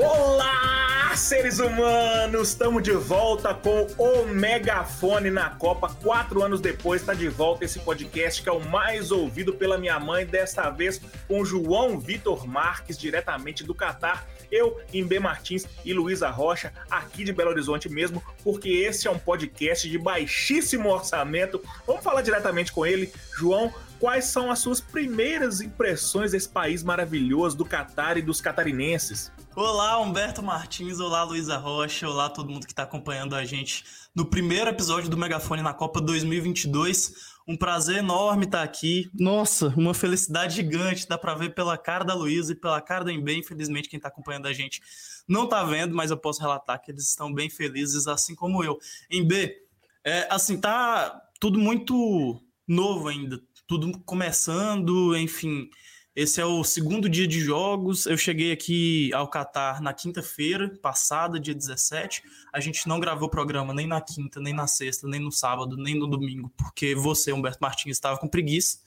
Olá, seres humanos! Estamos de volta com o Megafone na Copa. Quatro anos depois, está de volta esse podcast que é o mais ouvido pela minha mãe, desta vez com João Vitor Marques, diretamente do Catar. Eu, Imbê Martins e Luísa Rocha, aqui de Belo Horizonte mesmo, porque esse é um podcast de baixíssimo orçamento. Vamos falar diretamente com ele. João, quais são as suas primeiras impressões desse país maravilhoso do Catar e dos catarinenses? Olá, Humberto Martins, olá, Luísa Rocha, olá todo mundo que está acompanhando a gente no primeiro episódio do Megafone na Copa 2022. Um prazer enorme estar aqui. Nossa, uma felicidade gigante, dá para ver pela cara da Luísa e pela cara da Embê, infelizmente quem está acompanhando a gente não está vendo, mas eu posso relatar que eles estão bem felizes, assim como eu. Embê, é, assim, tá tudo muito novo ainda, tudo começando, enfim, esse é o segundo dia de jogos. Eu cheguei aqui ao Catar na quinta-feira passada, dia 17. A gente não gravou o programa nem na quinta, nem na sexta, nem no sábado, nem no domingo, porque você, Humberto Martins, estava com preguiça.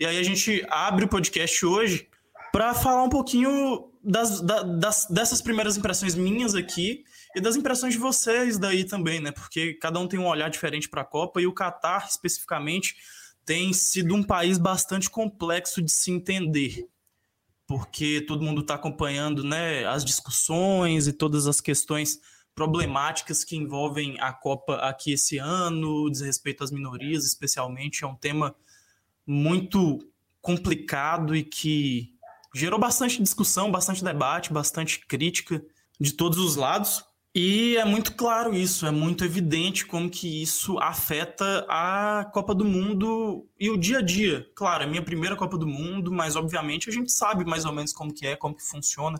E aí a gente abre o podcast hoje para falar um pouquinho das, das, dessas primeiras impressões minhas aqui e das impressões de vocês daí também, né? Porque cada um tem um olhar diferente para a Copa e o Catar especificamente tem sido um país bastante complexo de se entender, porque todo mundo está acompanhando né, as discussões e todas as questões problemáticas que envolvem a Copa aqui esse ano, desrespeito às minorias, especialmente, é um tema muito complicado e que gerou bastante discussão, bastante debate, bastante crítica de todos os lados. E é muito claro isso, é muito evidente como que isso afeta a Copa do Mundo e o dia a dia. Claro, é minha primeira Copa do Mundo, mas obviamente a gente sabe mais ou menos como que é, como que funciona,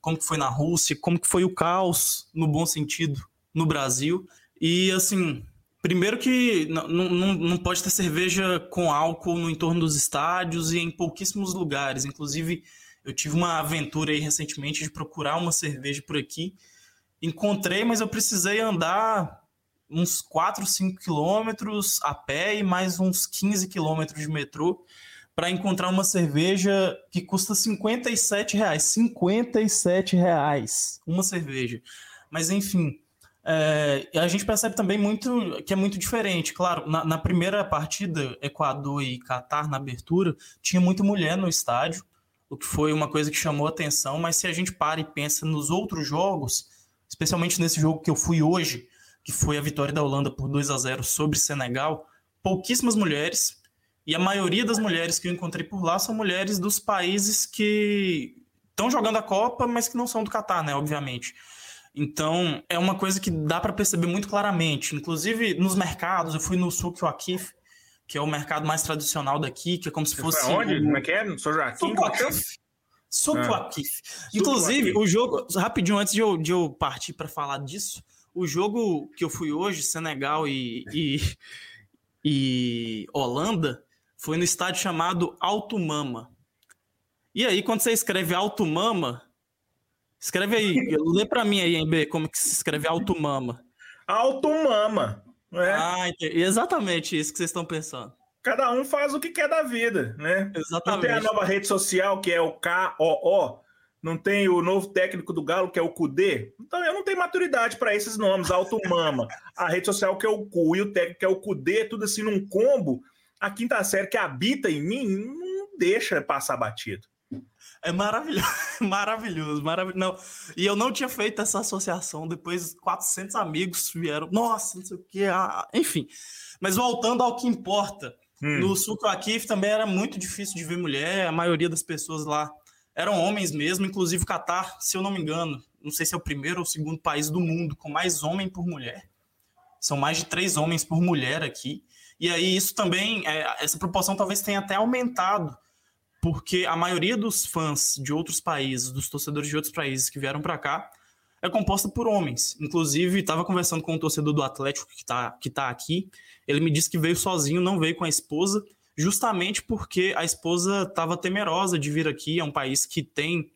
como que foi na Rússia, como que foi o caos, no bom sentido, no Brasil. E assim, primeiro que não, não pode ter cerveja com álcool no entorno dos estádios e em pouquíssimos lugares. Inclusive, eu tive uma aventura aí recentemente de procurar uma cerveja por aqui encontrei, mas eu precisei andar uns 4, 5 quilômetros a pé e mais uns 15 quilômetros de metrô para encontrar uma cerveja que custa 57 reais. 57 reais uma cerveja. Mas enfim, é, a gente percebe também muito que é muito diferente. Claro, na, na primeira partida, Equador e Catar, na abertura, tinha muita mulher no estádio, o que foi uma coisa que chamou atenção, mas se a gente para e pensa nos outros jogos, especialmente nesse jogo que eu fui hoje, que foi a vitória da Holanda por 2 a 0 sobre Senegal, pouquíssimas mulheres, e a maioria das mulheres que eu encontrei por lá são mulheres dos países que estão jogando a Copa, mas que não são do Catar, né, obviamente. Então, é uma coisa que dá para perceber muito claramente. Inclusive, nos mercados, eu fui no Souk Wakif, que é o mercado mais tradicional daqui, que é como se Você fosse. foi aonde? o- Como é que é? Sou Joaquim? Sukwakif. Inclusive, o jogo, rapidinho antes de eu, de eu partir para falar disso, o jogo que eu fui hoje, Senegal e, e, e Holanda, foi no estádio chamado Alto Mama. E aí, quando você escreve Alto Mama, escreve aí, lê para mim aí, MB, como que se escreve Alto Mama. Alto Mama. né? Ah, entendi. exatamente isso que vocês estão pensando. Cada um faz o que quer da vida, né? Não tem a Exatamente. nova rede social que é o KOO, não tem o novo técnico do Galo que é o Cudê. Então eu não tenho maturidade para esses nomes, Alto Mama. A rede social que é o Cu e o técnico que é o Cudê, tudo assim num combo. A quinta série que habita em mim não deixa passar batido. É maravilhoso, maravilhoso, maravilhoso. Não, e eu não tinha feito essa associação. Depois, 400 amigos vieram. Nossa, não sei o que. Ah, enfim. Mas voltando ao que importa, Hum. no Sulco Akif também era muito difícil de ver mulher. A maioria das pessoas lá eram homens mesmo. Inclusive, o Catar, se eu não me engano, não sei se é o primeiro ou o segundo país do mundo com mais homem por mulher. São mais de três homens por mulher aqui. E aí, isso também, é, essa proporção talvez tenha até aumentado porque a maioria dos fãs de outros países, dos torcedores de outros países que vieram para cá, é composta por homens. Inclusive, estava conversando com um torcedor do Atlético que está que tá aqui. Ele me disse que veio sozinho, não veio com a esposa, justamente porque a esposa estava temerosa de vir aqui. É um país que tem.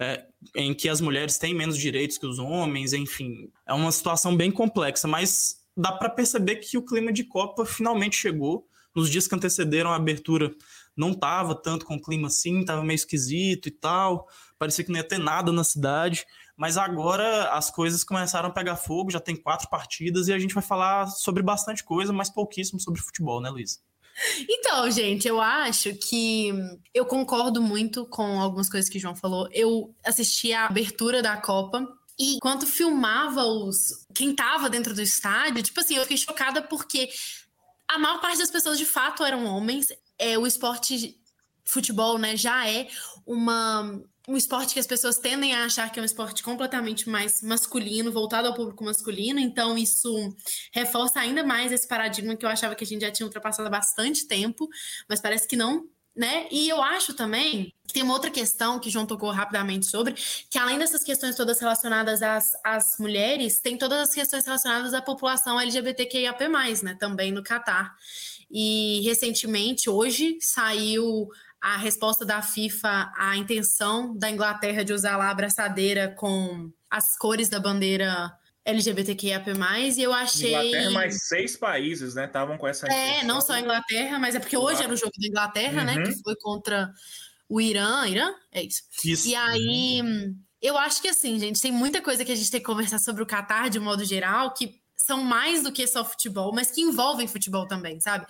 é, em que as mulheres têm menos direitos que os homens, enfim. É uma situação bem complexa, mas dá para perceber que o clima de Copa finalmente chegou. Nos dias que antecederam a abertura, não tava tanto com clima assim, tava meio esquisito e tal. Parecia que não ia ter nada na cidade. Mas agora as coisas começaram a pegar fogo, já tem quatro partidas e a gente vai falar sobre bastante coisa, mas pouquíssimo sobre futebol, né, Luiz? Então, gente, eu acho que eu concordo muito com algumas coisas que o João falou. Eu assisti a abertura da Copa e enquanto filmava os quem tava dentro do estádio, tipo assim, eu fiquei chocada porque a maior parte das pessoas de fato eram homens. É, o esporte futebol, né, já é uma um esporte que as pessoas tendem a achar que é um esporte completamente mais masculino, voltado ao público masculino, então isso reforça ainda mais esse paradigma que eu achava que a gente já tinha ultrapassado há bastante tempo, mas parece que não, né? E eu acho também que tem uma outra questão que João tocou rapidamente sobre, que além dessas questões todas relacionadas às, às mulheres, tem todas as questões relacionadas à população LGBTQIAP+, né, também no Catar. E recentemente, hoje, saiu a resposta da FIFA à intenção da Inglaterra de usar lá a abraçadeira com as cores da bandeira LGBTQIAP+, e eu achei... Inglaterra mais seis países, né, estavam com essa... É, não só a Inglaterra, mas é porque hoje era o jogo da Inglaterra, uhum. né, que foi contra o Irã, Irã? É isso. isso. E aí, eu acho que assim, gente, tem muita coisa que a gente tem que conversar sobre o Qatar de modo geral, que são mais do que só futebol, mas que envolvem futebol também, sabe?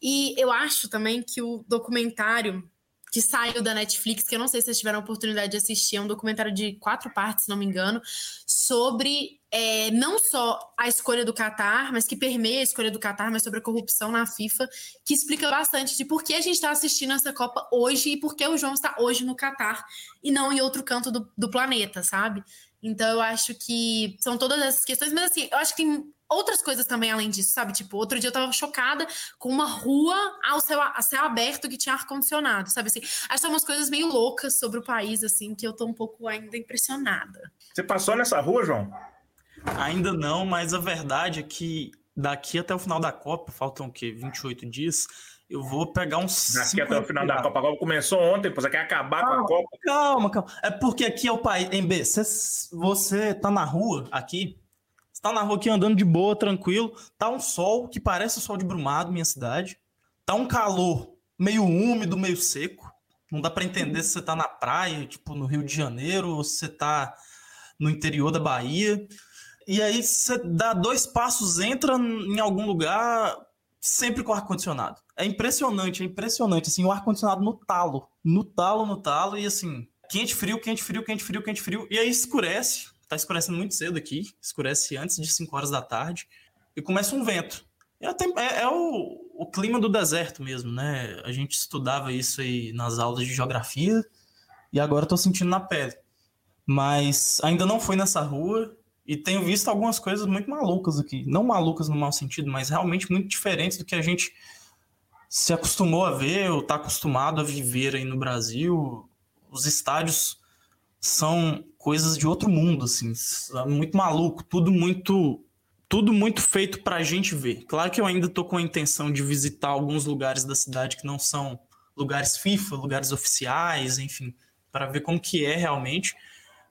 E eu acho também que o documentário que saiu da Netflix, que eu não sei se vocês tiveram a oportunidade de assistir, é um documentário de quatro partes, se não me engano, sobre é, não só a escolha do Qatar, mas que permeia a escolha do Qatar, mas sobre a corrupção na FIFA, que explica bastante de por que a gente está assistindo essa Copa hoje e por que o João está hoje no Qatar e não em outro canto do, do planeta, sabe? Então eu acho que são todas essas questões, mas assim, eu acho que tem outras coisas também além disso, sabe? Tipo, outro dia eu tava chocada com uma rua ao céu, a céu aberto que tinha ar-condicionado, sabe? Assim, acho que umas coisas meio loucas sobre o país, assim, que eu tô um pouco ainda impressionada. Você passou nessa rua, João? Ainda não, mas a verdade é que daqui até o final da Copa, faltam o quê? 28 dias. Eu vou pegar uns. Daqui até o final da Copa. A Copa começou ontem, você quer acabar calma, com a Copa? Calma, calma. É porque aqui é o país. Em B, você tá na rua aqui, tá na rua aqui andando de boa, tranquilo. Tá um sol que parece o sol de Brumado, minha cidade. Tá um calor meio úmido, meio seco. Não dá para entender se você tá na praia, tipo no Rio de Janeiro, ou se você tá no interior da Bahia. E aí você dá dois passos, entra em algum lugar, sempre com ar-condicionado. É impressionante, é impressionante. Assim, o ar-condicionado no talo. No talo, no talo, e assim, quente, frio, quente, frio, quente, frio, quente, frio. E aí escurece tá escurecendo muito cedo aqui, escurece antes de 5 horas da tarde, e começa um vento. É, é, é o, o, clima do deserto mesmo, né? A gente estudava isso aí nas aulas de geografia, e agora tô sentindo na pele. Mas ainda não fui nessa rua, e tenho visto algumas coisas muito malucas aqui. Não malucas no mau sentido, mas realmente muito diferentes do que a gente se acostumou a ver, ou tá acostumado a viver aí no Brasil. Os estádios são coisas de outro mundo, assim, muito maluco, tudo muito tudo muito feito para a gente ver. Claro que eu ainda tô com a intenção de visitar alguns lugares da cidade que não são lugares FIFA, lugares oficiais, enfim, para ver como que é realmente.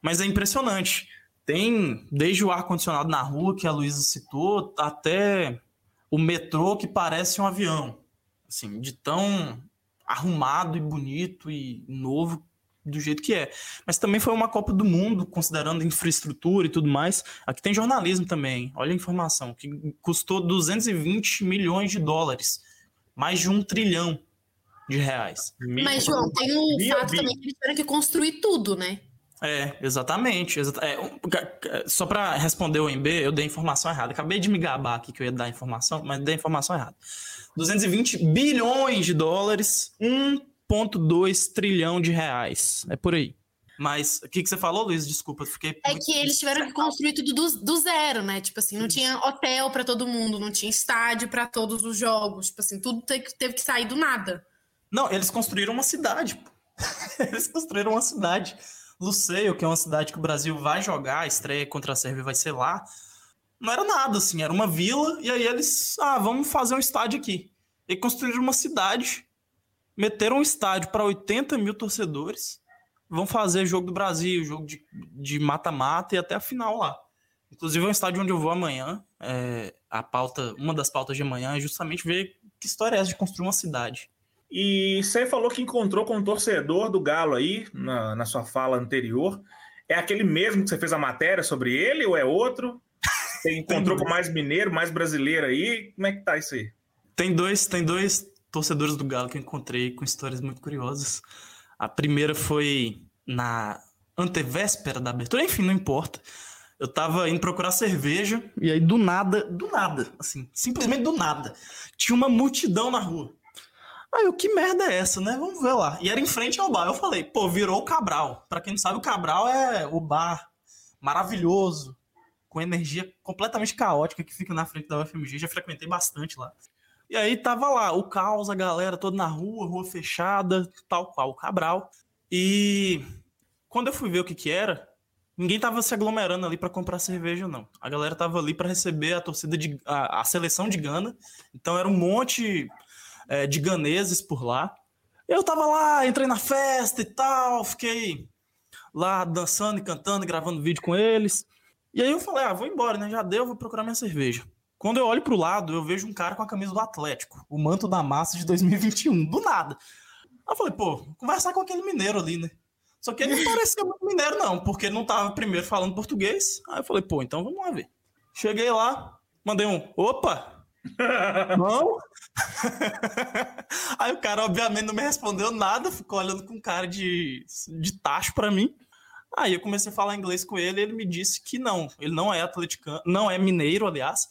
Mas é impressionante. Tem desde o ar condicionado na rua que a Luísa citou, até o metrô que parece um avião, assim, de tão arrumado e bonito e novo do jeito que é. Mas também foi uma Copa do Mundo, considerando infraestrutura e tudo mais. Aqui tem jornalismo também, olha a informação, que custou 220 milhões de dólares, mais de um trilhão de reais. Mas, João, tem um fato também que eles tiveram que construir tudo, né? É, exatamente. É, só para responder o MB, eu dei a informação errada. Acabei de me gabar aqui que eu ia dar a informação, mas dei a informação errada. 220 bilhões de dólares, um 1,2 trilhão de reais. É por aí. Mas o que, que você falou, Luiz? Desculpa, fiquei. É que eles tiveram que construir tudo do, do zero, né? Tipo assim, não Isso. tinha hotel para todo mundo, não tinha estádio para todos os jogos. Tipo assim, tudo teve, teve que sair do nada. Não, eles construíram uma cidade. eles construíram uma cidade. Luceio, que é uma cidade que o Brasil vai jogar, a estreia contra a Sérvia vai ser lá. Não era nada, assim, era uma vila, e aí eles, ah, vamos fazer um estádio aqui. E construíram uma cidade meteram um estádio para 80 mil torcedores, vão fazer jogo do Brasil, jogo de mata-mata e até a final lá. Inclusive é um estádio onde eu vou amanhã. É, a pauta, uma das pautas de amanhã é justamente ver que história é essa de construir uma cidade. E você falou que encontrou com um torcedor do Galo aí, na, na sua fala anterior. é aquele mesmo que você fez a matéria sobre ele ou é outro? Você encontrou com mais mineiro, mais brasileiro aí? Como é que tá isso aí? Tem dois, tem dois torcedores do Galo que eu encontrei com histórias muito curiosas. A primeira foi na antevéspera da abertura, enfim, não importa. Eu tava indo procurar cerveja e aí do nada, do nada, assim, simplesmente do nada, tinha uma multidão na rua. Aí eu, que merda é essa, né? Vamos ver lá. E era em frente ao bar. Eu falei, pô, virou o Cabral. Para quem não sabe, o Cabral é o bar maravilhoso, com energia completamente caótica que fica na frente da UFMG. Já frequentei bastante lá. E aí tava lá, o caos, a galera toda na rua, rua fechada, tal qual o Cabral. E quando eu fui ver o que que era, ninguém tava se aglomerando ali para comprar cerveja, não. A galera tava ali para receber a torcida de a, a, seleção de Gana. Então era um monte é, de ganeses por lá. Eu tava lá, entrei na festa e tal, fiquei lá dançando e cantando, e gravando vídeo com eles. E aí eu falei, ah, vou embora, né? Já deu, vou procurar minha cerveja. Quando eu olho pro lado, eu vejo um cara com a camisa do Atlético, o manto da massa de 2021, do nada. Aí eu falei, pô, conversar com aquele mineiro ali, né? Só que ele não parecia muito mineiro, não, porque ele não tava primeiro falando português. Aí eu falei, pô, então vamos lá ver. Cheguei lá, mandei um, opa! não? Aí o cara, obviamente, não me respondeu nada, ficou olhando com cara de, de tacho para mim. Aí eu comecei a falar inglês com ele e ele me disse que não, ele não é atleticano, não é mineiro, aliás,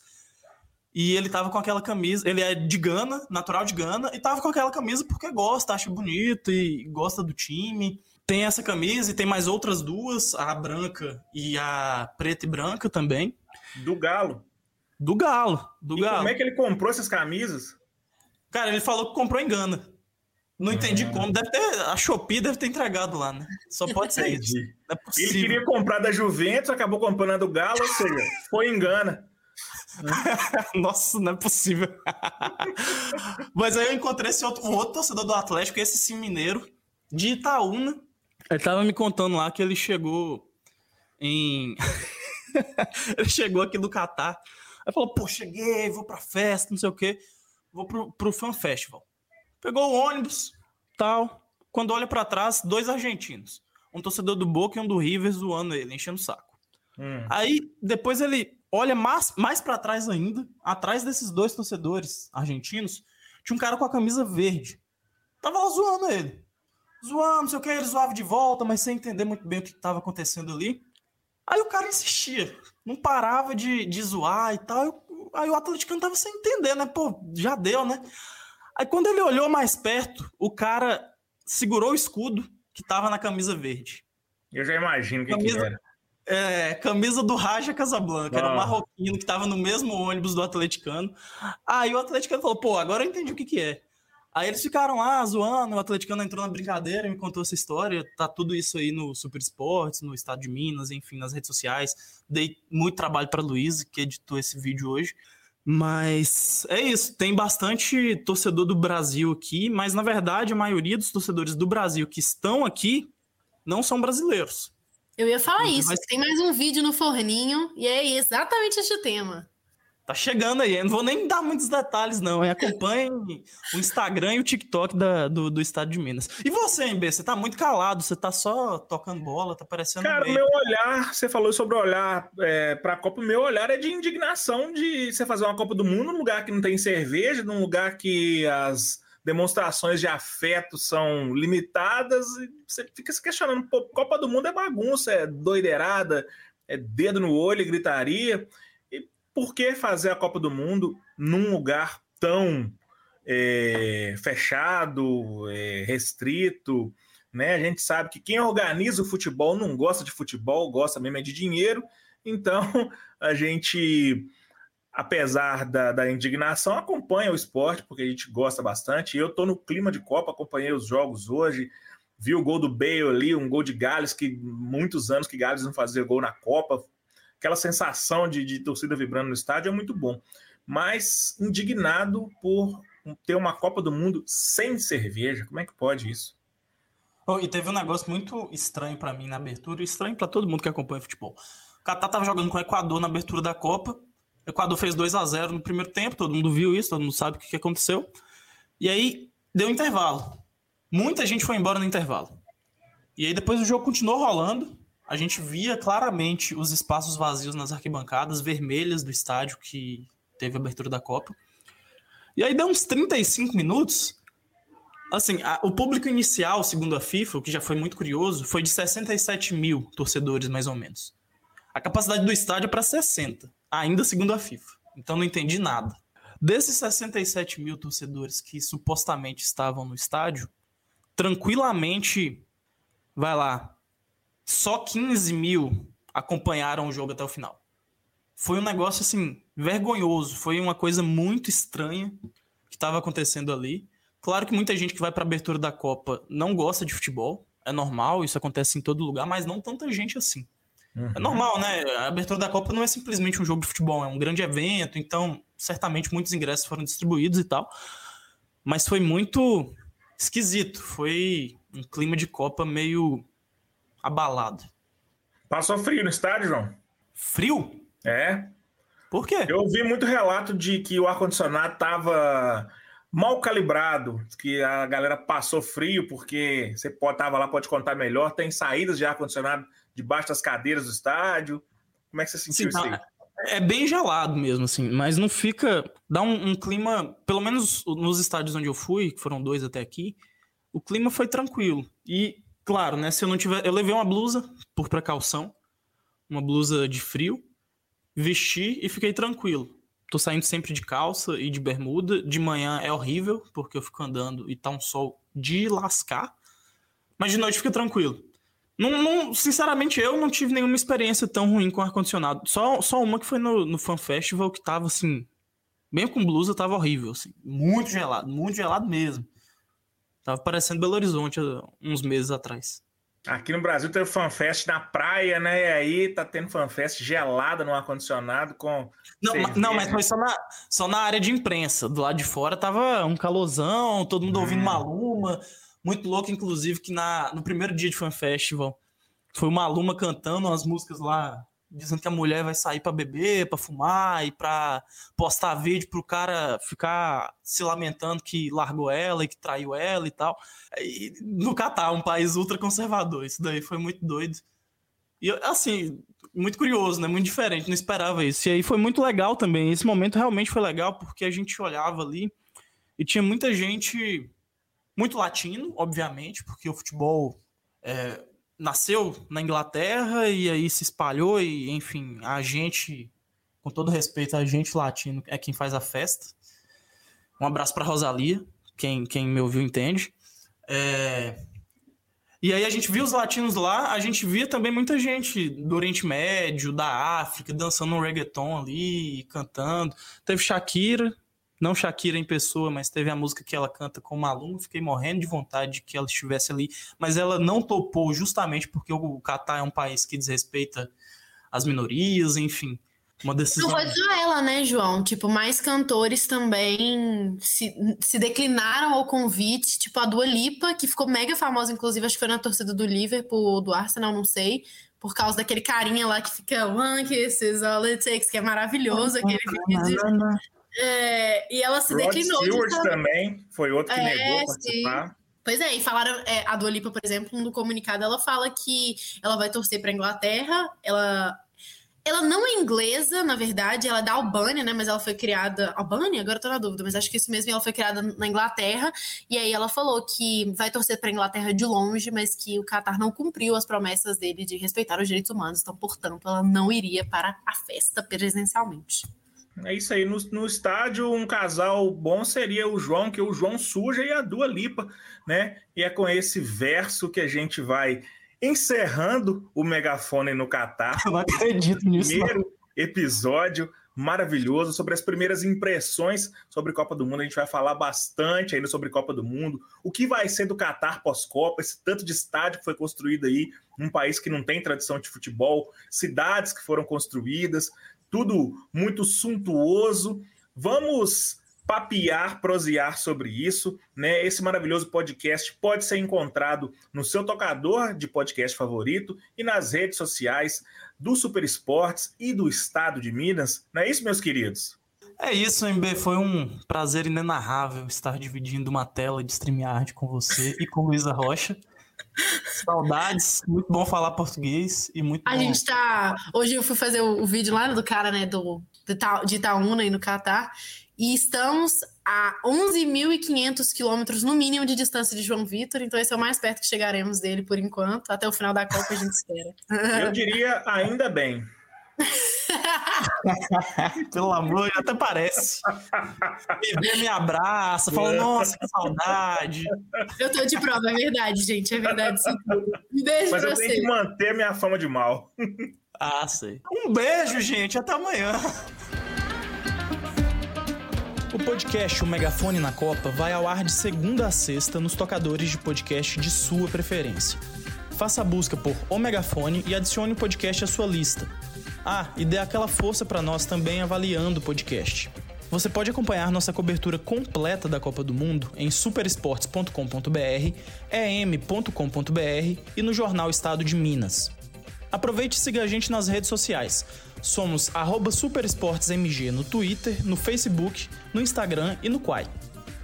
e ele tava com aquela camisa, ele é de Gana, natural de Gana, e tava com aquela camisa porque gosta, acha bonito e gosta do time. Tem essa camisa e tem mais outras duas, a branca e a preta e branca também. Do Galo. Do Galo, do e Galo. Como é que ele comprou essas camisas? Cara, ele falou que comprou em Gana. Não entendi ah. como. Deve ter, a Shopee deve ter entregado lá, né? Só pode ser isso. É ele queria comprar da Juventus, acabou comprando a do Galo, ou seja, foi em Gana. Nossa, não é possível. Mas aí eu encontrei esse outro, um outro torcedor do Atlético, esse sim mineiro, de Itaúna. Ele tava me contando lá que ele chegou em. ele chegou aqui do Catar. Aí falou: pô, cheguei, vou pra festa, não sei o quê. Vou pro, pro Fan Festival. Pegou o ônibus, tal. Quando olha para trás, dois argentinos. Um torcedor do Boca e um do River zoando ele, enchendo o saco. Hum. Aí, depois ele olha mais, mais para trás ainda, atrás desses dois torcedores argentinos, tinha um cara com a camisa verde. Tava lá zoando ele. Zoando, não sei o que, ele zoava de volta, mas sem entender muito bem o que estava acontecendo ali. Aí o cara insistia, não parava de, de zoar e tal. Aí o atleticano tava sem entender, né? Pô, já deu, né? Aí quando ele olhou mais perto, o cara segurou o escudo que tava na camisa verde. Eu já imagino o que, camisa, que era. É, camisa do Raja Casablanca, ah. era um marroquino que tava no mesmo ônibus do atleticano. Aí o atleticano falou, pô, agora eu entendi o que que é. Aí eles ficaram lá zoando, o atleticano entrou na brincadeira e me contou essa história. Tá tudo isso aí no Super Esportes, no Estado de Minas, enfim, nas redes sociais. Dei muito trabalho para Luiz, que editou esse vídeo hoje. Mas é isso, tem bastante torcedor do Brasil aqui, mas na verdade a maioria dos torcedores do Brasil que estão aqui não são brasileiros. Eu ia falar isso, mas... tem mais um vídeo no forninho e é exatamente este tema. Tá chegando aí, eu não vou nem dar muitos detalhes, não. Acompanhe o Instagram e o TikTok da, do, do estado de Minas. E você, MB, você tá muito calado, você tá só tocando bola, tá parecendo. Cara, meio... meu olhar, você falou sobre olhar é, pra Copa, meu olhar é de indignação de você fazer uma Copa do Mundo num lugar que não tem cerveja, num lugar que as demonstrações de afeto são limitadas, e você fica se questionando, pô, Copa do Mundo é bagunça, é doideirada, é dedo no olho e gritaria por que fazer a Copa do Mundo num lugar tão é, fechado, é, restrito? Né? A gente sabe que quem organiza o futebol não gosta de futebol, gosta mesmo é de dinheiro. Então, a gente, apesar da, da indignação, acompanha o esporte, porque a gente gosta bastante. Eu estou no clima de Copa, acompanhei os jogos hoje, vi o gol do Bale ali, um gol de Gales, que muitos anos que Gales não fazia gol na Copa, aquela sensação de, de torcida vibrando no estádio é muito bom. Mas indignado por ter uma Copa do Mundo sem cerveja. Como é que pode isso? Oh, e teve um negócio muito estranho para mim na abertura, estranho para todo mundo que acompanha futebol. O Catar tava jogando com o Equador na abertura da Copa. O Equador fez 2 a 0 no primeiro tempo, todo mundo viu isso, todo mundo sabe o que aconteceu. E aí deu um intervalo. Muita gente foi embora no intervalo. E aí depois o jogo continuou rolando a gente via claramente os espaços vazios nas arquibancadas vermelhas do estádio que teve a abertura da Copa. E aí deu uns 35 minutos. Assim, a, o público inicial, segundo a FIFA, o que já foi muito curioso, foi de 67 mil torcedores, mais ou menos. A capacidade do estádio é para 60, ainda segundo a FIFA. Então não entendi nada. Desses 67 mil torcedores que supostamente estavam no estádio, tranquilamente, vai lá, só 15 mil acompanharam o jogo até o final. Foi um negócio assim, vergonhoso. Foi uma coisa muito estranha que estava acontecendo ali. Claro que muita gente que vai para a abertura da Copa não gosta de futebol. É normal, isso acontece em todo lugar, mas não tanta gente assim. Uhum. É normal, né? A abertura da Copa não é simplesmente um jogo de futebol, é um grande evento, então certamente muitos ingressos foram distribuídos e tal. Mas foi muito esquisito. Foi um clima de Copa meio abalado. Passou frio no estádio, João? Frio? É. Por quê? Eu ouvi muito relato de que o ar-condicionado estava mal calibrado, que a galera passou frio, porque você pode tava lá, pode contar melhor. Tem saídas de ar-condicionado debaixo das cadeiras do estádio. Como é que você sentiu Sim, isso aí? É bem gelado mesmo, assim, mas não fica. Dá um, um, clima, pelo menos nos estádios onde eu fui, que foram dois até aqui, o clima foi tranquilo. E, claro, né, se eu não tiver. Eu levei uma blusa, por precaução, uma blusa de frio, vesti e fiquei tranquilo. Tô saindo sempre de calça e de bermuda. De manhã é horrível, porque eu fico andando e tá um sol de lascar. Mas de noite fica tranquilo. Não, não, sinceramente, eu não tive nenhuma experiência tão ruim com ar-condicionado. Só, só uma que foi no, no Fan Festival, que tava assim. Bem com blusa, tava horrível, assim. Muito gelado, muito gelado mesmo. Tava parecendo Belo Horizonte uns meses atrás. Aqui no Brasil teve fanfest na praia, né? E aí tá tendo fanfest gelada no ar-condicionado com. Não, não, mas foi só na, só na área de imprensa. Do lado de fora tava um calorzão, todo mundo hum. ouvindo Maluma. Muito louco, inclusive, que na, no primeiro dia de Fan Festival foi uma aluna cantando umas músicas lá, dizendo que a mulher vai sair para beber, para fumar e para postar vídeo pro cara ficar se lamentando que largou ela e que traiu ela e tal. E no Catar, um país ultra conservador, isso daí foi muito doido. E assim, muito curioso, né? Muito diferente, não esperava isso. E aí foi muito legal também. Esse momento realmente foi legal porque a gente olhava ali e tinha muita gente muito latino, obviamente, porque o futebol é, nasceu na Inglaterra e aí se espalhou e, enfim, a gente, com todo respeito, a gente latino é quem faz a festa. Um abraço para Rosalia, quem, quem me ouviu entende. É... E aí a gente viu os latinos lá, a gente via também muita gente do Oriente Médio, da África, dançando um reggaeton ali, cantando. Teve Shakira, não Shakira em pessoa, mas teve a música que ela canta com o Maluma, fiquei morrendo de vontade de que ela estivesse ali, mas ela não topou justamente porque o Catar é um país que desrespeita as minorias, enfim. Uma decisão. Não foi só ela, né, João? Tipo, mais cantores também se, se declinaram ao convite, tipo a Dua Lipa, que ficou mega famosa, inclusive, acho que foi na torcida do Liverpool, do Arsenal, não sei, por causa daquele carinha lá que fica One Kiss is all it takes, que é maravilhoso, aquele vídeo de é, e ela se Rod declinou. Stewart de... também foi outro que é, negou participar. Sim. Pois é, e falaram, é, a Dua Lipa, por exemplo, no comunicado, ela fala que ela vai torcer para Inglaterra, ela ela não é inglesa, na verdade, ela é da Albânia, né? Mas ela foi criada. Albânia? Agora eu tô na dúvida, mas acho que isso mesmo. Ela foi criada na Inglaterra. E aí ela falou que vai torcer pra Inglaterra de longe, mas que o Qatar não cumpriu as promessas dele de respeitar os direitos humanos. Então, portanto, ela não iria para a festa presencialmente. É isso aí. No, no estádio, um casal bom seria o João, que é o João Suja e a Dua Lipa, né? E é com esse verso que a gente vai encerrando o megafone no Catar. Eu não acredito nisso. Primeiro não. episódio maravilhoso sobre as primeiras impressões sobre Copa do Mundo. A gente vai falar bastante ainda sobre Copa do Mundo, o que vai ser do Catar pós-Copa, esse tanto de estádio que foi construído aí, num país que não tem tradição de futebol, cidades que foram construídas, tudo muito suntuoso. Vamos papiar, prosear sobre isso, né? Esse maravilhoso podcast pode ser encontrado no seu tocador de podcast favorito e nas redes sociais do Super Esportes e do Estado de Minas. Não é isso, meus queridos? É isso, MB. Foi um prazer inenarrável estar dividindo uma tela de StreamYard com você e com Luísa Rocha. Saudades, muito bom falar português e muito A bom. gente tá. Hoje eu fui fazer o, o vídeo lá do cara, né, do, de Ita- de Itaúna e no Catar. E estamos a 11.500 quilômetros no mínimo de distância de João Vitor. Então esse é o mais perto que chegaremos dele por enquanto. Até o final da Copa a gente espera. Eu diria ainda bem. Pelo amor, até parece. Me vê, me abraça, fala, nossa, que saudade. Eu tô de prova, é verdade, gente. É verdade isso tudo. Um beijo Mas pra eu tenho você. que manter minha fama de mal. Ah, sei. Um beijo, gente. Até amanhã. O podcast O Megafone na Copa vai ao ar de segunda a sexta nos tocadores de podcast de sua preferência. Faça a busca por O Megafone e adicione o podcast à sua lista. Ah, e dê aquela força para nós também avaliando o podcast. Você pode acompanhar nossa cobertura completa da Copa do Mundo em superesportes.com.br, em.com.br e no jornal Estado de Minas. Aproveite e siga a gente nas redes sociais. Somos superesportesmg no Twitter, no Facebook, no Instagram e no Quai.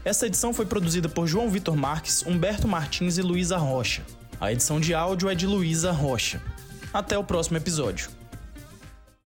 Essa edição foi produzida por João Vitor Marques, Humberto Martins e Luísa Rocha. A edição de áudio é de Luísa Rocha. Até o próximo episódio.